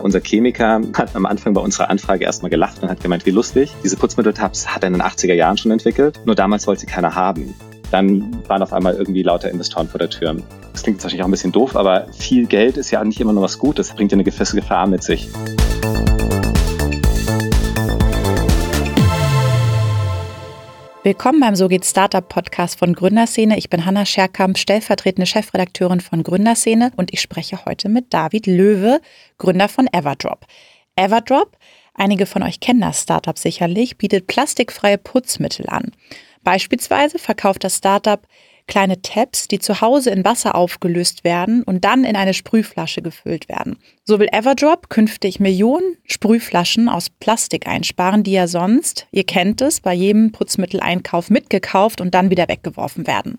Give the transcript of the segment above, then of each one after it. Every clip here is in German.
Unser Chemiker hat am Anfang bei unserer Anfrage erstmal gelacht und hat gemeint, wie lustig. Diese Putzmitteltabs hat er in den 80er Jahren schon entwickelt, nur damals wollte sie keiner haben. Dann waren auf einmal irgendwie lauter Investoren vor der Tür. Das klingt wahrscheinlich auch ein bisschen doof, aber viel Geld ist ja nicht immer nur was Gutes, das bringt ja eine gewisse Gefahr mit sich. Willkommen beim So geht Startup Podcast von Gründerszene. Ich bin Hanna Scherkamp, stellvertretende Chefredakteurin von Gründerszene und ich spreche heute mit David Löwe, Gründer von Everdrop. Everdrop, einige von euch kennen das Startup sicherlich, bietet plastikfreie Putzmittel an. Beispielsweise verkauft das Startup kleine Tabs, die zu Hause in Wasser aufgelöst werden und dann in eine Sprühflasche gefüllt werden. So will Everdrop künftig Millionen Sprühflaschen aus Plastik einsparen, die ja sonst, ihr kennt es, bei jedem Putzmitteleinkauf mitgekauft und dann wieder weggeworfen werden.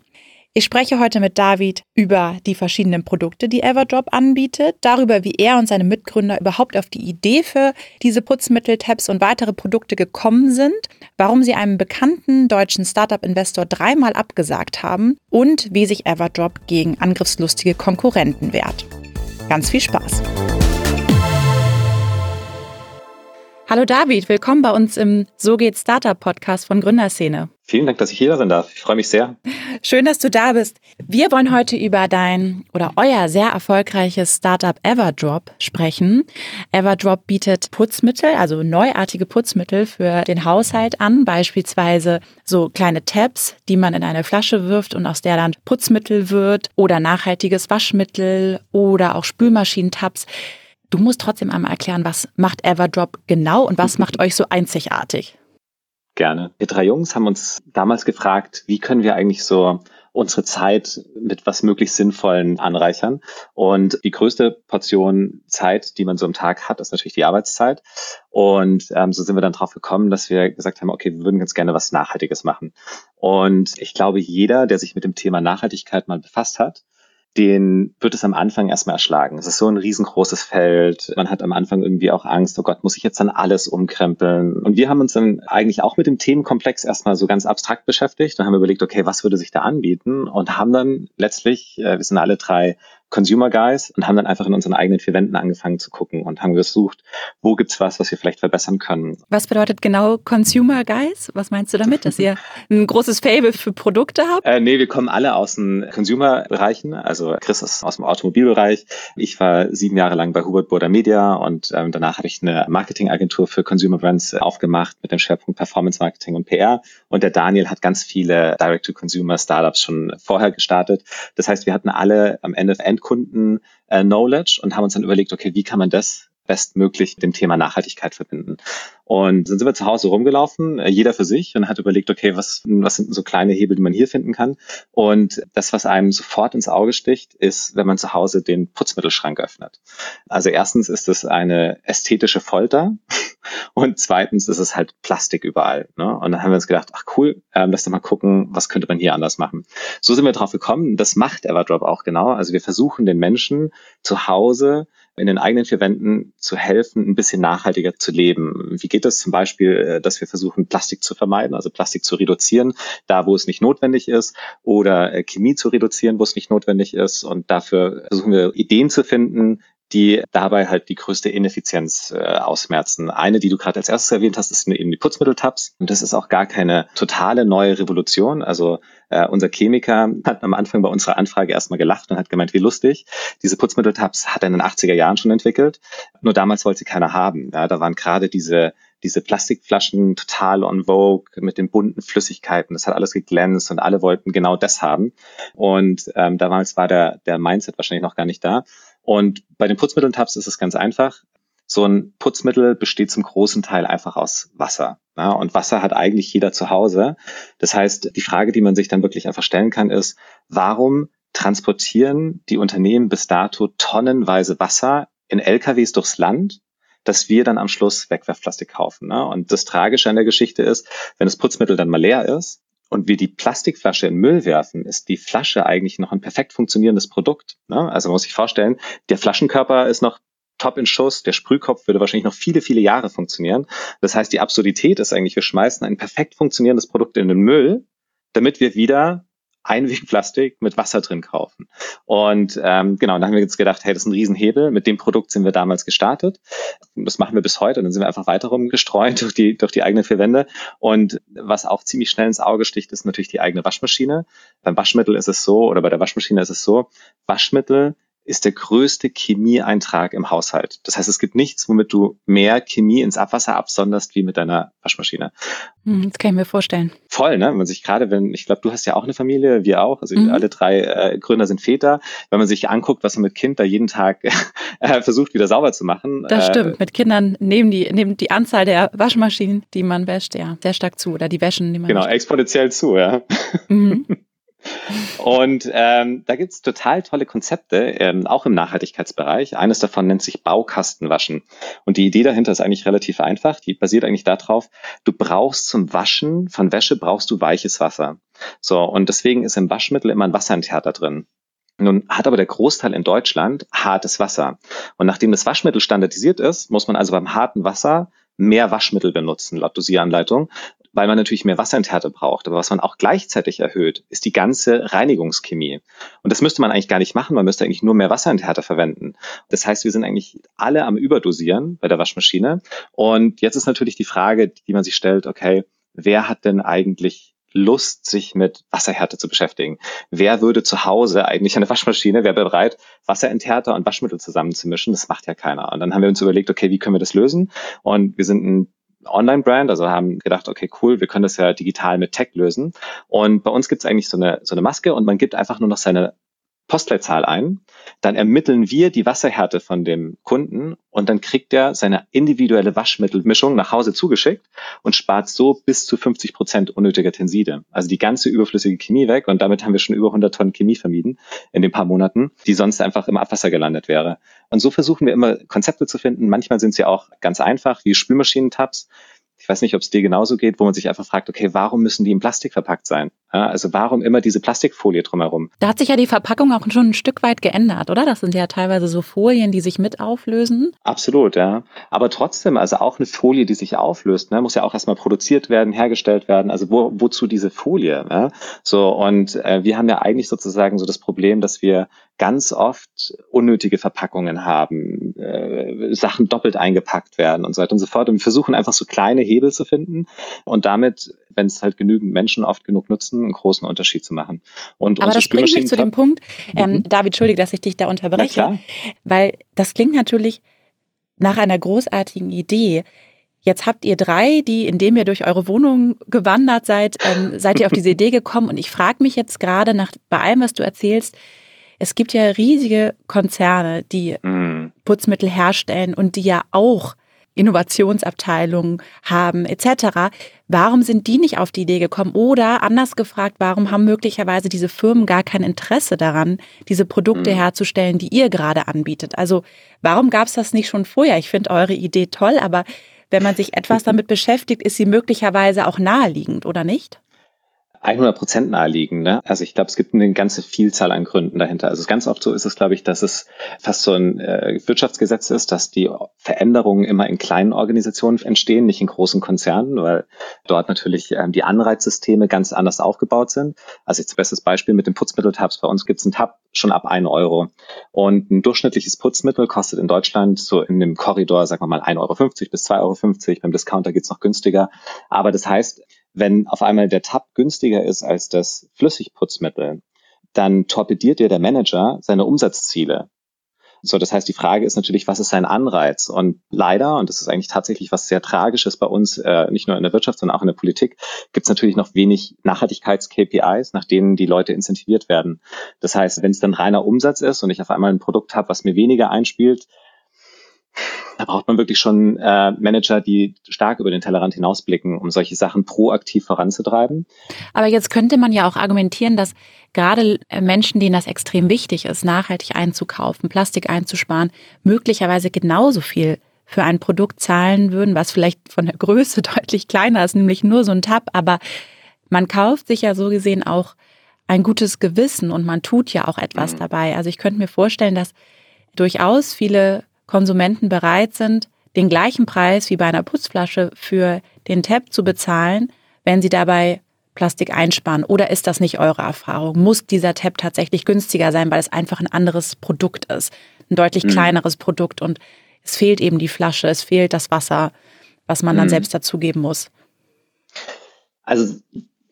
Ich spreche heute mit David über die verschiedenen Produkte, die Everdrop anbietet, darüber, wie er und seine Mitgründer überhaupt auf die Idee für diese Putzmittel-Tabs und weitere Produkte gekommen sind, warum sie einem bekannten deutschen Startup-Investor dreimal abgesagt haben und wie sich Everdrop gegen angriffslustige Konkurrenten wehrt. Ganz viel Spaß! Hallo David, willkommen bei uns im So geht Startup Podcast von Gründerszene. Vielen Dank, dass ich hier sein darf. Ich freue mich sehr. Schön, dass du da bist. Wir wollen heute über dein oder euer sehr erfolgreiches Startup Everdrop sprechen. Everdrop bietet Putzmittel, also neuartige Putzmittel für den Haushalt an, beispielsweise so kleine Tabs, die man in eine Flasche wirft und aus der dann Putzmittel wird oder nachhaltiges Waschmittel oder auch Spülmaschinentabs. Du musst trotzdem einmal erklären, was macht Everdrop genau und was macht euch so einzigartig? Gerne. Wir drei Jungs haben uns damals gefragt, wie können wir eigentlich so unsere Zeit mit was möglichst Sinnvollen anreichern. Und die größte Portion Zeit, die man so am Tag hat, ist natürlich die Arbeitszeit. Und ähm, so sind wir dann drauf gekommen, dass wir gesagt haben, okay, wir würden ganz gerne was Nachhaltiges machen. Und ich glaube, jeder, der sich mit dem Thema Nachhaltigkeit mal befasst hat, den wird es am Anfang erstmal erschlagen. Es ist so ein riesengroßes Feld. Man hat am Anfang irgendwie auch Angst, oh Gott, muss ich jetzt dann alles umkrempeln? Und wir haben uns dann eigentlich auch mit dem Themenkomplex erstmal so ganz abstrakt beschäftigt und haben überlegt, okay, was würde sich da anbieten? Und haben dann letztlich, äh, wir sind alle drei Consumer Guys und haben dann einfach in unseren eigenen vier Wänden angefangen zu gucken und haben gesucht, wo gibt's was, was wir vielleicht verbessern können. Was bedeutet genau Consumer Guys? Was meinst du damit, dass ihr ein großes Fable für Produkte habt? Äh, nee, wir kommen alle aus den Consumer-Bereichen. Also Chris ist aus dem Automobilbereich. Ich war sieben Jahre lang bei Hubert Burda Media und ähm, danach habe ich eine Marketingagentur für Consumer Brands aufgemacht mit dem Schwerpunkt Performance Marketing und PR. Und der Daniel hat ganz viele Direct-to-Consumer-Startups schon vorher gestartet. Das heißt, wir hatten alle am Ende End Kunden-Knowledge äh, und haben uns dann überlegt, okay, wie kann man das bestmöglich dem Thema Nachhaltigkeit verbinden. Und dann sind wir zu Hause rumgelaufen, äh, jeder für sich, und hat überlegt, okay, was, was sind so kleine Hebel, die man hier finden kann? Und das, was einem sofort ins Auge sticht, ist, wenn man zu Hause den Putzmittelschrank öffnet. Also erstens ist es eine ästhetische Folter und zweitens ist es halt Plastik überall. Ne? Und dann haben wir uns gedacht, ach cool, ähm, lass doch mal gucken, was könnte man hier anders machen. So sind wir drauf gekommen. Das macht Everdrop auch genau. Also wir versuchen den Menschen zu Hause in den eigenen vier Wänden zu helfen, ein bisschen nachhaltiger zu leben. Wie geht es zum Beispiel, äh, dass wir versuchen, Plastik zu vermeiden, also Plastik zu reduzieren, da wo es nicht notwendig ist, oder äh, Chemie zu reduzieren, wo es nicht notwendig ist. Und dafür versuchen wir Ideen zu finden, die dabei halt die größte Ineffizienz äh, ausmerzen. Eine, die du gerade als erstes erwähnt hast, ist eben die Putzmitteltabs. Und das ist auch gar keine totale neue Revolution. Also äh, unser Chemiker hat am Anfang bei unserer Anfrage erstmal gelacht und hat gemeint, wie lustig. Diese Putzmitteltabs hat er in den 80er Jahren schon entwickelt. Nur damals wollte sie keiner haben. Ja, da waren gerade diese diese Plastikflaschen total on vogue mit den bunten Flüssigkeiten. Das hat alles geglänzt und alle wollten genau das haben. Und ähm, damals war der, der Mindset wahrscheinlich noch gar nicht da. Und bei den Putzmitteln-Tabs ist es ganz einfach. So ein Putzmittel besteht zum großen Teil einfach aus Wasser. Ja, und Wasser hat eigentlich jeder zu Hause. Das heißt, die Frage, die man sich dann wirklich einfach stellen kann, ist, warum transportieren die Unternehmen bis dato tonnenweise Wasser in LKWs durchs Land, dass wir dann am Schluss Wegwerfplastik kaufen. Ne? Und das Tragische an der Geschichte ist, wenn das Putzmittel dann mal leer ist, und wir die Plastikflasche in Müll werfen, ist die Flasche eigentlich noch ein perfekt funktionierendes Produkt. Ne? Also man muss sich vorstellen, der Flaschenkörper ist noch top in Schuss, der Sprühkopf würde wahrscheinlich noch viele, viele Jahre funktionieren. Das heißt, die Absurdität ist eigentlich, wir schmeißen ein perfekt funktionierendes Produkt in den Müll, damit wir wieder Einwegplastik mit Wasser drin kaufen. Und ähm, genau, dann haben wir jetzt gedacht, hey, das ist ein Riesenhebel. Mit dem Produkt sind wir damals gestartet. Das machen wir bis heute. Und dann sind wir einfach weiter rumgestreut durch die, durch die eigenen vier Wände. Und was auch ziemlich schnell ins Auge sticht, ist natürlich die eigene Waschmaschine. Beim Waschmittel ist es so, oder bei der Waschmaschine ist es so, Waschmittel ist der größte Chemieeintrag im Haushalt. Das heißt, es gibt nichts, womit du mehr Chemie ins Abwasser absonderst wie mit deiner Waschmaschine. Hm, das kann ich mir vorstellen. Voll, ne? Wenn man sich gerade, wenn, ich glaube, du hast ja auch eine Familie, wir auch, also mhm. alle drei äh, Gründer sind Väter. Wenn man sich anguckt, was man mit Kind da jeden Tag äh, versucht, wieder sauber zu machen. Das äh, stimmt. Mit Kindern nehmen die, nehmen die Anzahl der Waschmaschinen, die man wäscht, ja, sehr stark zu. Oder die Wäschen, die man Genau, wäscht. exponentiell zu, ja. Mhm. Und ähm, da gibt's total tolle Konzepte, ähm, auch im Nachhaltigkeitsbereich. Eines davon nennt sich Baukastenwaschen. Und die Idee dahinter ist eigentlich relativ einfach. Die basiert eigentlich darauf, du brauchst zum Waschen von Wäsche brauchst du weiches Wasser. So, und deswegen ist im Waschmittel immer ein Wasserenthärter drin. Nun hat aber der Großteil in Deutschland hartes Wasser. Und nachdem das Waschmittel standardisiert ist, muss man also beim harten Wasser mehr Waschmittel benutzen, laut Dosieranleitung weil man natürlich mehr Wasserenthärte braucht. Aber was man auch gleichzeitig erhöht, ist die ganze Reinigungschemie. Und das müsste man eigentlich gar nicht machen. Man müsste eigentlich nur mehr Wasserenthärte verwenden. Das heißt, wir sind eigentlich alle am Überdosieren bei der Waschmaschine. Und jetzt ist natürlich die Frage, die man sich stellt, okay, wer hat denn eigentlich Lust, sich mit Wasserhärte zu beschäftigen. Wer würde zu Hause eigentlich eine Waschmaschine, wer bereit, Wasserenthärter und Waschmittel zusammenzumischen? Das macht ja keiner. Und dann haben wir uns überlegt, okay, wie können wir das lösen? Und wir sind ein Online-Brand, also haben gedacht, okay, cool, wir können das ja digital mit Tech lösen. Und bei uns gibt es eigentlich so eine, so eine Maske und man gibt einfach nur noch seine Postleitzahl ein, dann ermitteln wir die Wasserhärte von dem Kunden und dann kriegt er seine individuelle Waschmittelmischung nach Hause zugeschickt und spart so bis zu 50 Prozent unnötiger Tenside. Also die ganze überflüssige Chemie weg und damit haben wir schon über 100 Tonnen Chemie vermieden in den paar Monaten, die sonst einfach im Abwasser gelandet wäre. Und so versuchen wir immer Konzepte zu finden. Manchmal sind sie auch ganz einfach, wie Spülmaschinentabs. Ich weiß nicht, ob es dir genauso geht, wo man sich einfach fragt, okay, warum müssen die in Plastik verpackt sein? Ja, also warum immer diese Plastikfolie drumherum? Da hat sich ja die Verpackung auch schon ein Stück weit geändert, oder? Das sind ja teilweise so Folien, die sich mit auflösen. Absolut, ja. Aber trotzdem, also auch eine Folie, die sich auflöst, ne, muss ja auch erstmal produziert werden, hergestellt werden. Also wo, wozu diese Folie? Ne? So, und äh, wir haben ja eigentlich sozusagen so das Problem, dass wir ganz oft unnötige Verpackungen haben, äh, Sachen doppelt eingepackt werden und so weiter und so fort. Und wir versuchen einfach so kleine Hebel zu finden und damit, wenn es halt genügend Menschen oft genug nutzen, einen großen Unterschied zu machen. Und Aber das bringt mich zu dem Punkt, ähm, mhm. David, entschuldige, dass ich dich da unterbreche, weil das klingt natürlich nach einer großartigen Idee. Jetzt habt ihr drei, die, indem ihr durch eure Wohnung gewandert seid, ähm, seid ihr auf diese Idee gekommen. Und ich frage mich jetzt gerade nach bei allem, was du erzählst, es gibt ja riesige Konzerne, die mm. Putzmittel herstellen und die ja auch Innovationsabteilungen haben etc. Warum sind die nicht auf die Idee gekommen? Oder anders gefragt, warum haben möglicherweise diese Firmen gar kein Interesse daran, diese Produkte mhm. herzustellen, die ihr gerade anbietet? Also warum gab es das nicht schon vorher? Ich finde eure Idee toll, aber wenn man sich etwas damit beschäftigt, ist sie möglicherweise auch naheliegend, oder nicht? 100 Prozent naheliegen. Ne? Also ich glaube, es gibt eine ganze Vielzahl an Gründen dahinter. Also ganz oft so ist es, glaube ich, dass es fast so ein äh, Wirtschaftsgesetz ist, dass die Veränderungen immer in kleinen Organisationen entstehen, nicht in großen Konzernen, weil dort natürlich ähm, die Anreizsysteme ganz anders aufgebaut sind. Also jetzt bestes Beispiel mit den Putzmitteltabs. Bei uns gibt es einen Tab schon ab 1 Euro. Und ein durchschnittliches Putzmittel kostet in Deutschland so in dem Korridor, sagen wir mal, 1,50 Euro bis 2,50 Euro. Beim Discounter geht's noch günstiger. Aber das heißt, wenn auf einmal der Tab günstiger ist als das Flüssigputzmittel, dann torpediert dir der Manager seine Umsatzziele. So, das heißt, die Frage ist natürlich, was ist sein Anreiz? Und leider, und das ist eigentlich tatsächlich was sehr Tragisches bei uns, äh, nicht nur in der Wirtschaft, sondern auch in der Politik, gibt es natürlich noch wenig Nachhaltigkeits-KPIs, nach denen die Leute incentiviert werden. Das heißt, wenn es dann reiner Umsatz ist und ich auf einmal ein Produkt habe, was mir weniger einspielt, da braucht man wirklich schon äh, Manager, die stark über den Tellerrand hinausblicken, um solche Sachen proaktiv voranzutreiben. Aber jetzt könnte man ja auch argumentieren, dass gerade äh, Menschen, denen das extrem wichtig ist, nachhaltig einzukaufen, Plastik einzusparen, möglicherweise genauso viel für ein Produkt zahlen würden, was vielleicht von der Größe deutlich kleiner ist, nämlich nur so ein Tab. Aber man kauft sich ja so gesehen auch ein gutes Gewissen und man tut ja auch etwas mhm. dabei. Also ich könnte mir vorstellen, dass durchaus viele Konsumenten bereit sind, den gleichen Preis wie bei einer Putzflasche für den Tab zu bezahlen, wenn sie dabei Plastik einsparen? Oder ist das nicht eure Erfahrung? Muss dieser Tab tatsächlich günstiger sein, weil es einfach ein anderes Produkt ist, ein deutlich mhm. kleineres Produkt und es fehlt eben die Flasche, es fehlt das Wasser, was man dann mhm. selbst dazugeben muss? Also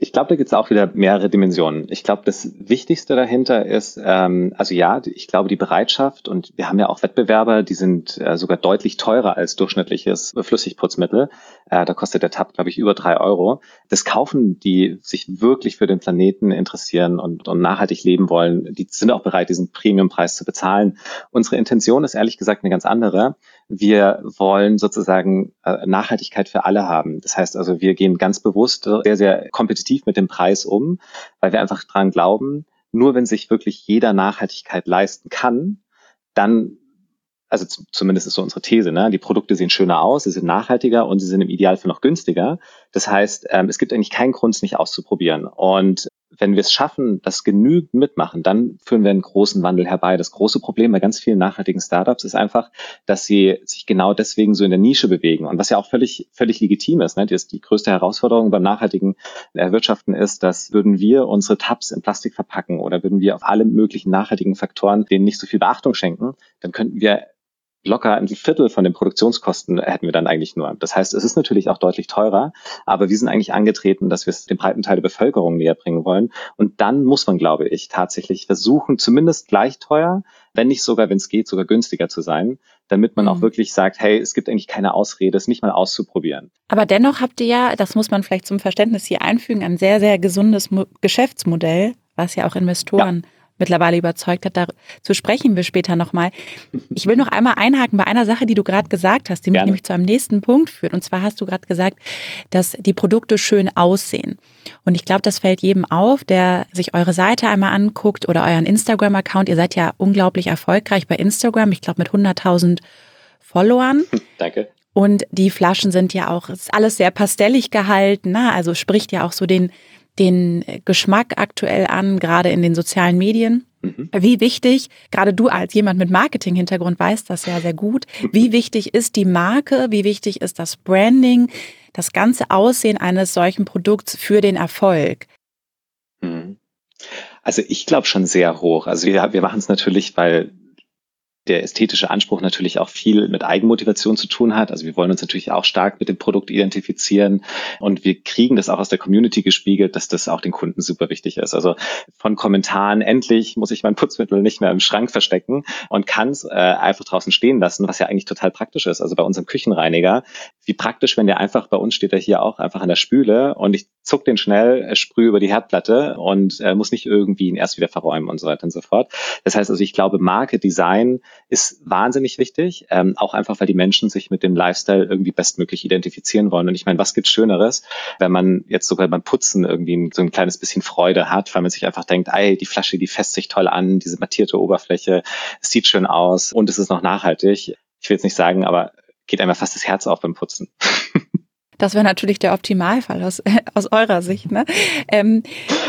ich glaube, da gibt es auch wieder mehrere Dimensionen. Ich glaube, das Wichtigste dahinter ist, ähm, also ja, ich glaube, die Bereitschaft und wir haben ja auch Wettbewerber, die sind äh, sogar deutlich teurer als durchschnittliches Flüssigputzmittel. Äh, da kostet der Tab, glaube ich, über drei Euro. Das kaufen die sich wirklich für den Planeten interessieren und, und nachhaltig leben wollen. Die sind auch bereit, diesen Premiumpreis zu bezahlen. Unsere Intention ist ehrlich gesagt eine ganz andere. Wir wollen sozusagen äh, Nachhaltigkeit für alle haben. Das heißt also, wir gehen ganz bewusst sehr, sehr kompetitiv mit dem Preis um, weil wir einfach dran glauben, nur wenn sich wirklich jeder Nachhaltigkeit leisten kann, dann also zumindest ist so unsere These, ne? die Produkte sehen schöner aus, sie sind nachhaltiger und sie sind im Idealfall noch günstiger. Das heißt, ähm, es gibt eigentlich keinen Grund, es nicht auszuprobieren. Und wenn wir es schaffen, dass genügend mitmachen, dann führen wir einen großen Wandel herbei. Das große Problem bei ganz vielen nachhaltigen Startups ist einfach, dass sie sich genau deswegen so in der Nische bewegen. Und was ja auch völlig, völlig legitim ist. Ne? Die, die größte Herausforderung beim nachhaltigen Erwirtschaften ist, dass würden wir unsere Tabs in Plastik verpacken oder würden wir auf alle möglichen nachhaltigen Faktoren denen nicht so viel Beachtung schenken, dann könnten wir locker ein Viertel von den Produktionskosten hätten wir dann eigentlich nur. Das heißt, es ist natürlich auch deutlich teurer, aber wir sind eigentlich angetreten, dass wir es dem breiten Teil der Bevölkerung näher bringen wollen. Und dann muss man, glaube ich, tatsächlich versuchen, zumindest gleich teuer, wenn nicht sogar, wenn es geht, sogar günstiger zu sein, damit man mhm. auch wirklich sagt, hey, es gibt eigentlich keine Ausrede, es nicht mal auszuprobieren. Aber dennoch habt ihr ja, das muss man vielleicht zum Verständnis hier einfügen, ein sehr, sehr gesundes Geschäftsmodell, was ja auch Investoren ja mittlerweile überzeugt hat. Dazu sprechen wir später nochmal. Ich will noch einmal einhaken bei einer Sache, die du gerade gesagt hast, die mich nämlich zu einem nächsten Punkt führt. Und zwar hast du gerade gesagt, dass die Produkte schön aussehen. Und ich glaube, das fällt jedem auf, der sich eure Seite einmal anguckt oder euren Instagram-Account. Ihr seid ja unglaublich erfolgreich bei Instagram. Ich glaube, mit 100.000 Followern. Danke. Und die Flaschen sind ja auch, ist alles sehr pastellig gehalten, ne? also spricht ja auch so den, den Geschmack aktuell an, gerade in den sozialen Medien. Mhm. Wie wichtig, gerade du als jemand mit Marketing-Hintergrund weißt das ja sehr gut, wie wichtig ist die Marke, wie wichtig ist das Branding, das ganze Aussehen eines solchen Produkts für den Erfolg? Mhm. Also ich glaube schon sehr hoch. Also wir, wir machen es natürlich, weil der ästhetische Anspruch natürlich auch viel mit Eigenmotivation zu tun hat. Also wir wollen uns natürlich auch stark mit dem Produkt identifizieren und wir kriegen das auch aus der Community gespiegelt, dass das auch den Kunden super wichtig ist. Also von Kommentaren, endlich muss ich mein Putzmittel nicht mehr im Schrank verstecken und kann es äh, einfach draußen stehen lassen, was ja eigentlich total praktisch ist. Also bei unserem Küchenreiniger, wie praktisch, wenn der einfach, bei uns steht er hier auch einfach an der Spüle und ich zuck den schnell, äh, sprühe über die Herdplatte und äh, muss nicht irgendwie ihn erst wieder verräumen und so weiter und so fort. Das heißt also, ich glaube, Marke, Design, ist wahnsinnig wichtig, ähm, auch einfach, weil die Menschen sich mit dem Lifestyle irgendwie bestmöglich identifizieren wollen. Und ich meine, was gibt's Schöneres, wenn man jetzt sogar beim Putzen irgendwie so ein kleines bisschen Freude hat, weil man sich einfach denkt, ey, die Flasche, die fässt sich toll an, diese mattierte Oberfläche, es sieht schön aus und es ist noch nachhaltig. Ich will jetzt nicht sagen, aber geht einfach fast das Herz auf beim Putzen. Das wäre natürlich der Optimalfall aus, aus eurer Sicht. Ne? Ähm,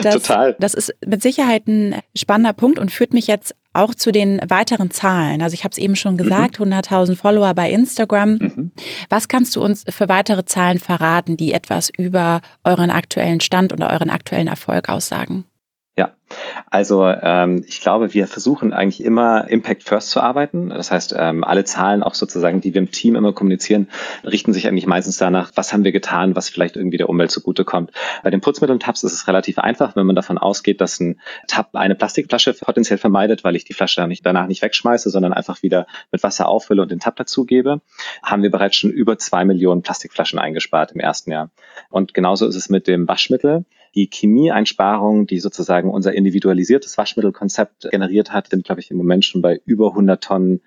das, Total. Das ist mit Sicherheit ein spannender Punkt und führt mich jetzt auch zu den weiteren Zahlen. Also ich habe es eben schon gesagt, mhm. 100.000 Follower bei Instagram. Mhm. Was kannst du uns für weitere Zahlen verraten, die etwas über euren aktuellen Stand oder euren aktuellen Erfolg aussagen? Ja, also ähm, ich glaube, wir versuchen eigentlich immer Impact First zu arbeiten. Das heißt, ähm, alle Zahlen auch sozusagen, die wir im Team immer kommunizieren, richten sich eigentlich meistens danach, was haben wir getan, was vielleicht irgendwie der Umwelt zugutekommt. Bei den Putzmitteln-Tabs ist es relativ einfach, wenn man davon ausgeht, dass ein Tab eine Plastikflasche potenziell vermeidet, weil ich die Flasche danach nicht wegschmeiße, sondern einfach wieder mit Wasser auffülle und den Tab dazugebe, haben wir bereits schon über zwei Millionen Plastikflaschen eingespart im ersten Jahr. Und genauso ist es mit dem Waschmittel. Die Chemieeinsparungen, die sozusagen unser individualisiertes Waschmittelkonzept generiert hat, sind, glaube ich, im Moment schon bei über 100 Tonnen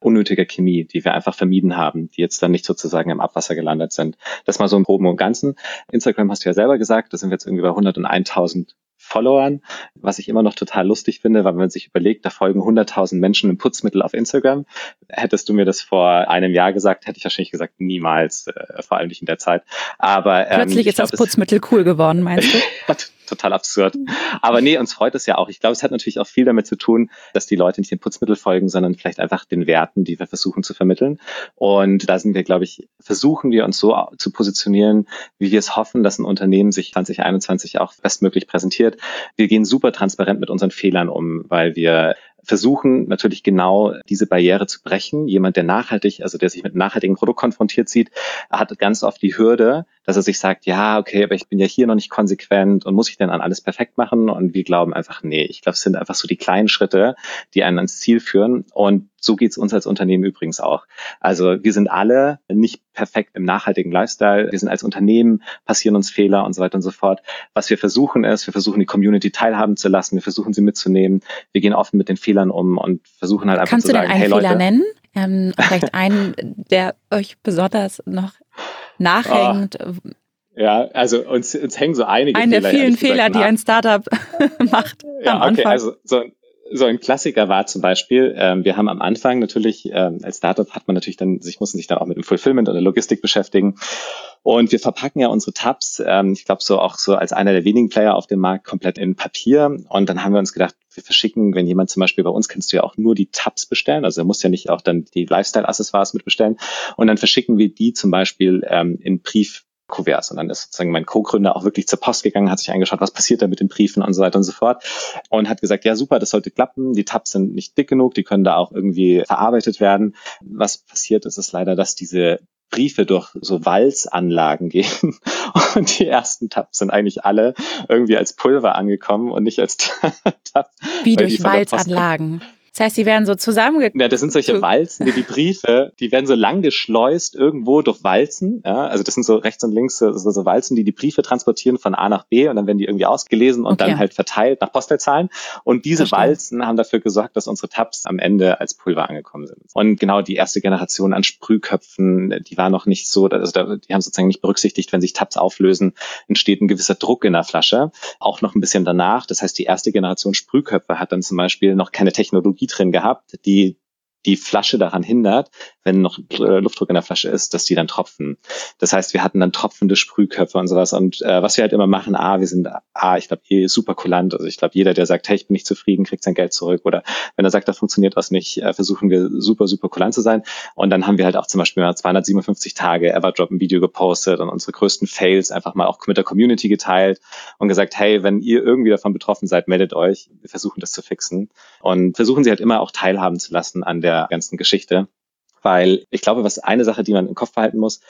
unnötiger Chemie, die wir einfach vermieden haben, die jetzt dann nicht sozusagen im Abwasser gelandet sind. Das mal so im Groben und Ganzen. Instagram hast du ja selber gesagt, da sind wir jetzt irgendwie bei 101.000 Followern, was ich immer noch total lustig finde, weil man sich überlegt, da folgen 100.000 Menschen im Putzmittel auf Instagram. Hättest du mir das vor einem Jahr gesagt, hätte ich wahrscheinlich gesagt, niemals, äh, vor allem nicht in der Zeit. Aber ähm, Plötzlich ist glaub, das Putzmittel cool geworden, meinst du? total absurd. Aber nee, uns freut es ja auch. Ich glaube, es hat natürlich auch viel damit zu tun, dass die Leute nicht dem Putzmittel folgen, sondern vielleicht einfach den Werten, die wir versuchen zu vermitteln. Und da sind wir, glaube ich, versuchen wir uns so zu positionieren, wie wir es hoffen, dass ein Unternehmen sich 2021 auch bestmöglich präsentiert. Wir gehen super transparent mit unseren Fehlern um, weil wir versuchen natürlich genau diese Barriere zu brechen. Jemand, der nachhaltig, also der sich mit nachhaltigen Produkt konfrontiert sieht, hat ganz oft die Hürde, dass er sich sagt, ja, okay, aber ich bin ja hier noch nicht konsequent und muss ich denn an alles perfekt machen? Und wir glauben einfach, nee, ich glaube, es sind einfach so die kleinen Schritte, die einen ans Ziel führen. Und so geht's uns als Unternehmen übrigens auch. Also wir sind alle nicht perfekt im nachhaltigen Lifestyle. Wir sind als Unternehmen, passieren uns Fehler und so weiter und so fort. Was wir versuchen ist, wir versuchen die Community teilhaben zu lassen, wir versuchen sie mitzunehmen, wir gehen offen mit den Fehlern um und versuchen halt einfach Kannst zu sagen, hey Leute. Kannst du denn einen Fehler nennen? Ähm, vielleicht einen, der euch besonders noch nachhängt? Oh. Ja, also uns, uns hängen so einige Einen der vielen Fehler, die ein Startup macht ja, am Anfang. Okay, also so, so ein Klassiker war zum Beispiel, ähm, wir haben am Anfang natürlich, ähm, als Startup hat man natürlich dann, sich mussten sich dann auch mit dem Fulfillment oder Logistik beschäftigen. Und wir verpacken ja unsere Tabs, ähm, ich glaube so auch so als einer der wenigen Player auf dem Markt komplett in Papier. Und dann haben wir uns gedacht, wir verschicken, wenn jemand zum Beispiel bei uns kannst du ja auch nur die Tabs bestellen, also er muss ja nicht auch dann die Lifestyle-Accessoires mitbestellen. Und dann verschicken wir die zum Beispiel ähm, in Brief Kuverts. Und dann ist sozusagen mein Co-Gründer auch wirklich zur Post gegangen, hat sich angeschaut, was passiert da mit den Briefen und so weiter und so fort. Und hat gesagt, ja super, das sollte klappen. Die Tabs sind nicht dick genug, die können da auch irgendwie verarbeitet werden. Was passiert ist, ist leider, dass diese Briefe durch so Walzanlagen gehen und die ersten Tabs sind eigentlich alle irgendwie als Pulver angekommen und nicht als Tab. Wie durch Walzanlagen? Das heißt, sie werden so zusammengeklebt. Ja, das sind solche Walzen, die, die Briefe, die werden so lang geschleust irgendwo durch Walzen. Ja, also das sind so rechts und links so, so Walzen, die die Briefe transportieren von A nach B und dann werden die irgendwie ausgelesen und okay. dann halt verteilt nach Postleitzahlen. Und diese Verstehen. Walzen haben dafür gesorgt, dass unsere Tabs am Ende als Pulver angekommen sind. Und genau die erste Generation an Sprühköpfen, die war noch nicht so, also die haben sozusagen nicht berücksichtigt, wenn sich Tabs auflösen, entsteht ein gewisser Druck in der Flasche. Auch noch ein bisschen danach. Das heißt, die erste Generation Sprühköpfe hat dann zum Beispiel noch keine Technologie drin gehabt, die die Flasche daran hindert, wenn noch äh, Luftdruck in der Flasche ist, dass die dann tropfen. Das heißt, wir hatten dann tropfende Sprühköpfe und sowas. Und äh, was wir halt immer machen, ah, wir sind, ah, ich glaube, eh super kulant. Also ich glaube, jeder, der sagt, hey, ich bin nicht zufrieden, kriegt sein Geld zurück. Oder wenn er sagt, da funktioniert was nicht, äh, versuchen wir super, super kulant zu sein. Und dann haben wir halt auch zum Beispiel mal 257 Tage Everdrop ein Video gepostet und unsere größten Fails einfach mal auch mit der Community geteilt und gesagt, hey, wenn ihr irgendwie davon betroffen seid, meldet euch. Wir versuchen das zu fixen. Und versuchen sie halt immer auch teilhaben zu lassen an der ganzen Geschichte. Weil ich glaube, was eine Sache, die man im Kopf behalten muss,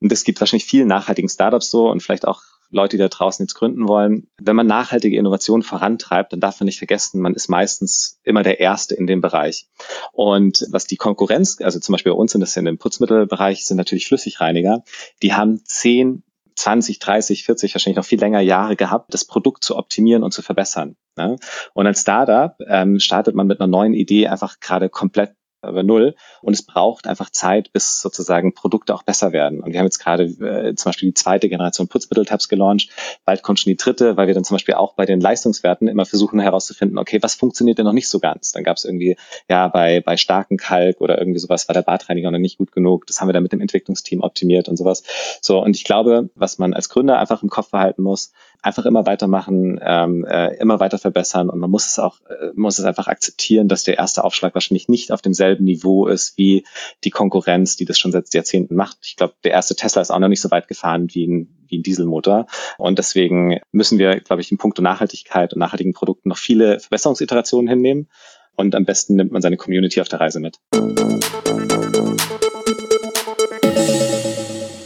und das gibt wahrscheinlich vielen nachhaltigen Startups so und vielleicht auch Leute, die da draußen jetzt gründen wollen. Wenn man nachhaltige Innovation vorantreibt, dann darf man nicht vergessen, man ist meistens immer der Erste in dem Bereich. Und was die Konkurrenz, also zum Beispiel bei uns sind das in dem Putzmittelbereich, sind natürlich Flüssigreiniger. Die haben 10, 20, 30, 40, wahrscheinlich noch viel länger Jahre gehabt, das Produkt zu optimieren und zu verbessern. Ne? Und als Startup ähm, startet man mit einer neuen Idee einfach gerade komplett über null. Und es braucht einfach Zeit, bis sozusagen Produkte auch besser werden. Und wir haben jetzt gerade äh, zum Beispiel die zweite Generation Putzmittel-Tabs gelauncht. Bald kommt schon die dritte, weil wir dann zum Beispiel auch bei den Leistungswerten immer versuchen herauszufinden, okay, was funktioniert denn noch nicht so ganz? Dann gab es irgendwie, ja, bei, bei starken Kalk oder irgendwie sowas war der Badreiniger noch nicht gut genug. Das haben wir dann mit dem Entwicklungsteam optimiert und sowas. So, und ich glaube, was man als Gründer einfach im Kopf behalten muss, einfach immer weitermachen, ähm, äh, immer weiter verbessern und man muss es auch, äh, muss es einfach akzeptieren, dass der erste Aufschlag wahrscheinlich nicht auf demselben Niveau ist wie die Konkurrenz, die das schon seit Jahrzehnten macht. Ich glaube, der erste Tesla ist auch noch nicht so weit gefahren wie ein, wie ein Dieselmotor und deswegen müssen wir, glaube ich, in puncto Nachhaltigkeit und nachhaltigen Produkten noch viele Verbesserungsiterationen hinnehmen und am besten nimmt man seine Community auf der Reise mit.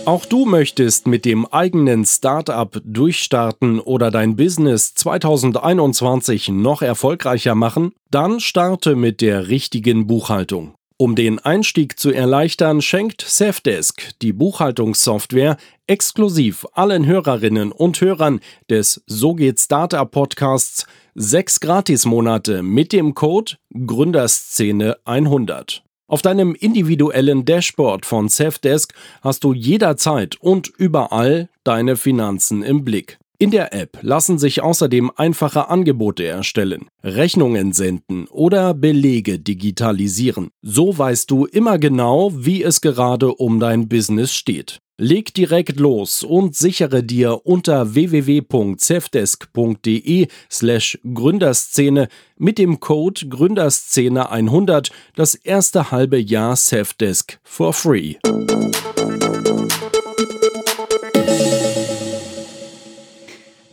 Auch du möchtest mit dem eigenen Startup durchstarten oder dein Business 2021 noch erfolgreicher machen? Dann starte mit der richtigen Buchhaltung. Um den Einstieg zu erleichtern, schenkt Safdesk, die Buchhaltungssoftware, exklusiv allen Hörerinnen und Hörern des So geht Startup Podcasts sechs Gratismonate mit dem Code Gründerszene 100. Auf deinem individuellen Dashboard von Safdesk hast du jederzeit und überall deine Finanzen im Blick. In der App lassen sich außerdem einfache Angebote erstellen, Rechnungen senden oder Belege digitalisieren. So weißt du immer genau, wie es gerade um dein Business steht. Leg direkt los und sichere dir unter www.cevdesk.de slash Gründerszene mit dem Code Gründerszene 100 das erste halbe Jahr Cevdesk for free.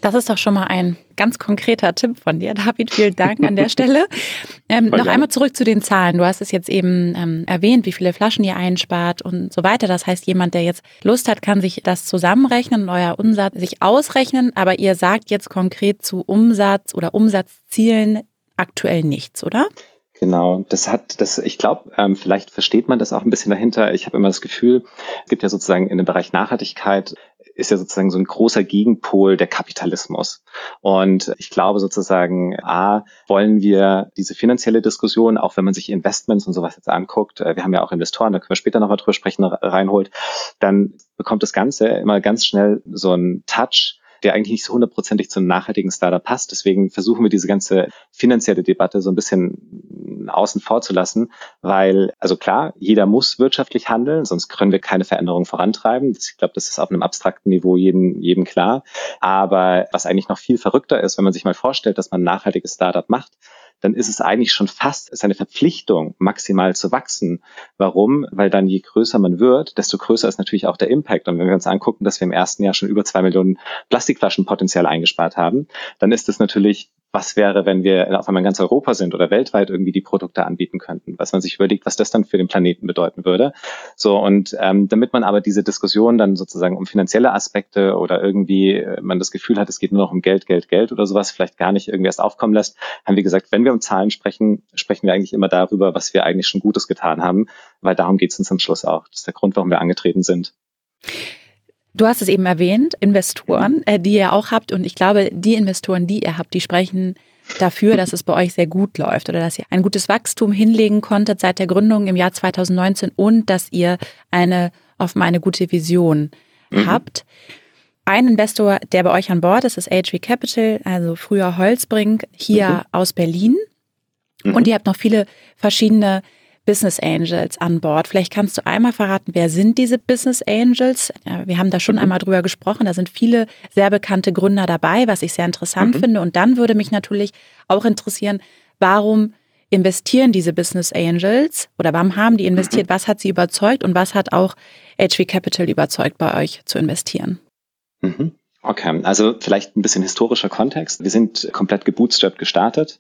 Das ist doch schon mal ein ganz konkreter Tipp von dir, David. Vielen Dank an der Stelle. Ähm, noch einmal zurück zu den Zahlen. Du hast es jetzt eben ähm, erwähnt, wie viele Flaschen ihr einspart und so weiter. Das heißt, jemand, der jetzt Lust hat, kann sich das zusammenrechnen und euer Umsatz sich ausrechnen. Aber ihr sagt jetzt konkret zu Umsatz oder Umsatzzielen aktuell nichts, oder? Genau, das hat, das, ich glaube, ähm, vielleicht versteht man das auch ein bisschen dahinter. Ich habe immer das Gefühl, es gibt ja sozusagen in dem Bereich Nachhaltigkeit ist ja sozusagen so ein großer Gegenpol der Kapitalismus. Und ich glaube sozusagen, a, wollen wir diese finanzielle Diskussion, auch wenn man sich Investments und sowas jetzt anguckt, äh, wir haben ja auch Investoren, da können wir später nochmal drüber sprechen, reinholt, dann bekommt das Ganze immer ganz schnell so einen Touch der eigentlich nicht so hundertprozentig zum nachhaltigen Startup passt. Deswegen versuchen wir diese ganze finanzielle Debatte so ein bisschen außen vor zu lassen, weil, also klar, jeder muss wirtschaftlich handeln, sonst können wir keine Veränderung vorantreiben. Ich glaube, das ist auf einem abstrakten Niveau jedem, jedem klar. Aber was eigentlich noch viel verrückter ist, wenn man sich mal vorstellt, dass man ein nachhaltiges Startup macht, dann ist es eigentlich schon fast seine Verpflichtung, maximal zu wachsen. Warum? Weil dann je größer man wird, desto größer ist natürlich auch der Impact. Und wenn wir uns angucken, dass wir im ersten Jahr schon über zwei Millionen Plastikflaschen potenziell eingespart haben, dann ist das natürlich was wäre, wenn wir auf einmal in ganz Europa sind oder weltweit irgendwie die Produkte anbieten könnten, was man sich überlegt, was das dann für den Planeten bedeuten würde. So und ähm, damit man aber diese Diskussion dann sozusagen um finanzielle Aspekte oder irgendwie äh, man das Gefühl hat, es geht nur noch um Geld, Geld, Geld oder sowas, vielleicht gar nicht irgendwie erst aufkommen lässt, haben wir gesagt, wenn wir um Zahlen sprechen, sprechen wir eigentlich immer darüber, was wir eigentlich schon Gutes getan haben, weil darum geht es uns am Schluss auch. Das ist der Grund, warum wir angetreten sind. Du hast es eben erwähnt, Investoren, äh, die ihr auch habt. Und ich glaube, die Investoren, die ihr habt, die sprechen dafür, dass es bei euch sehr gut läuft oder dass ihr ein gutes Wachstum hinlegen konntet seit der Gründung im Jahr 2019 und dass ihr eine offenbar eine gute Vision mhm. habt. Ein Investor, der bei euch an Bord ist, ist HV Capital, also früher Holzbrink, hier mhm. aus Berlin. Mhm. Und ihr habt noch viele verschiedene Business Angels an Bord. Vielleicht kannst du einmal verraten, wer sind diese Business Angels? Wir haben da schon mhm. einmal drüber gesprochen. Da sind viele sehr bekannte Gründer dabei, was ich sehr interessant mhm. finde. Und dann würde mich natürlich auch interessieren, warum investieren diese Business Angels oder warum haben die investiert? Mhm. Was hat sie überzeugt und was hat auch HV Capital überzeugt, bei euch zu investieren? Mhm. Okay, also vielleicht ein bisschen historischer Kontext. Wir sind komplett gebootstrapped gestartet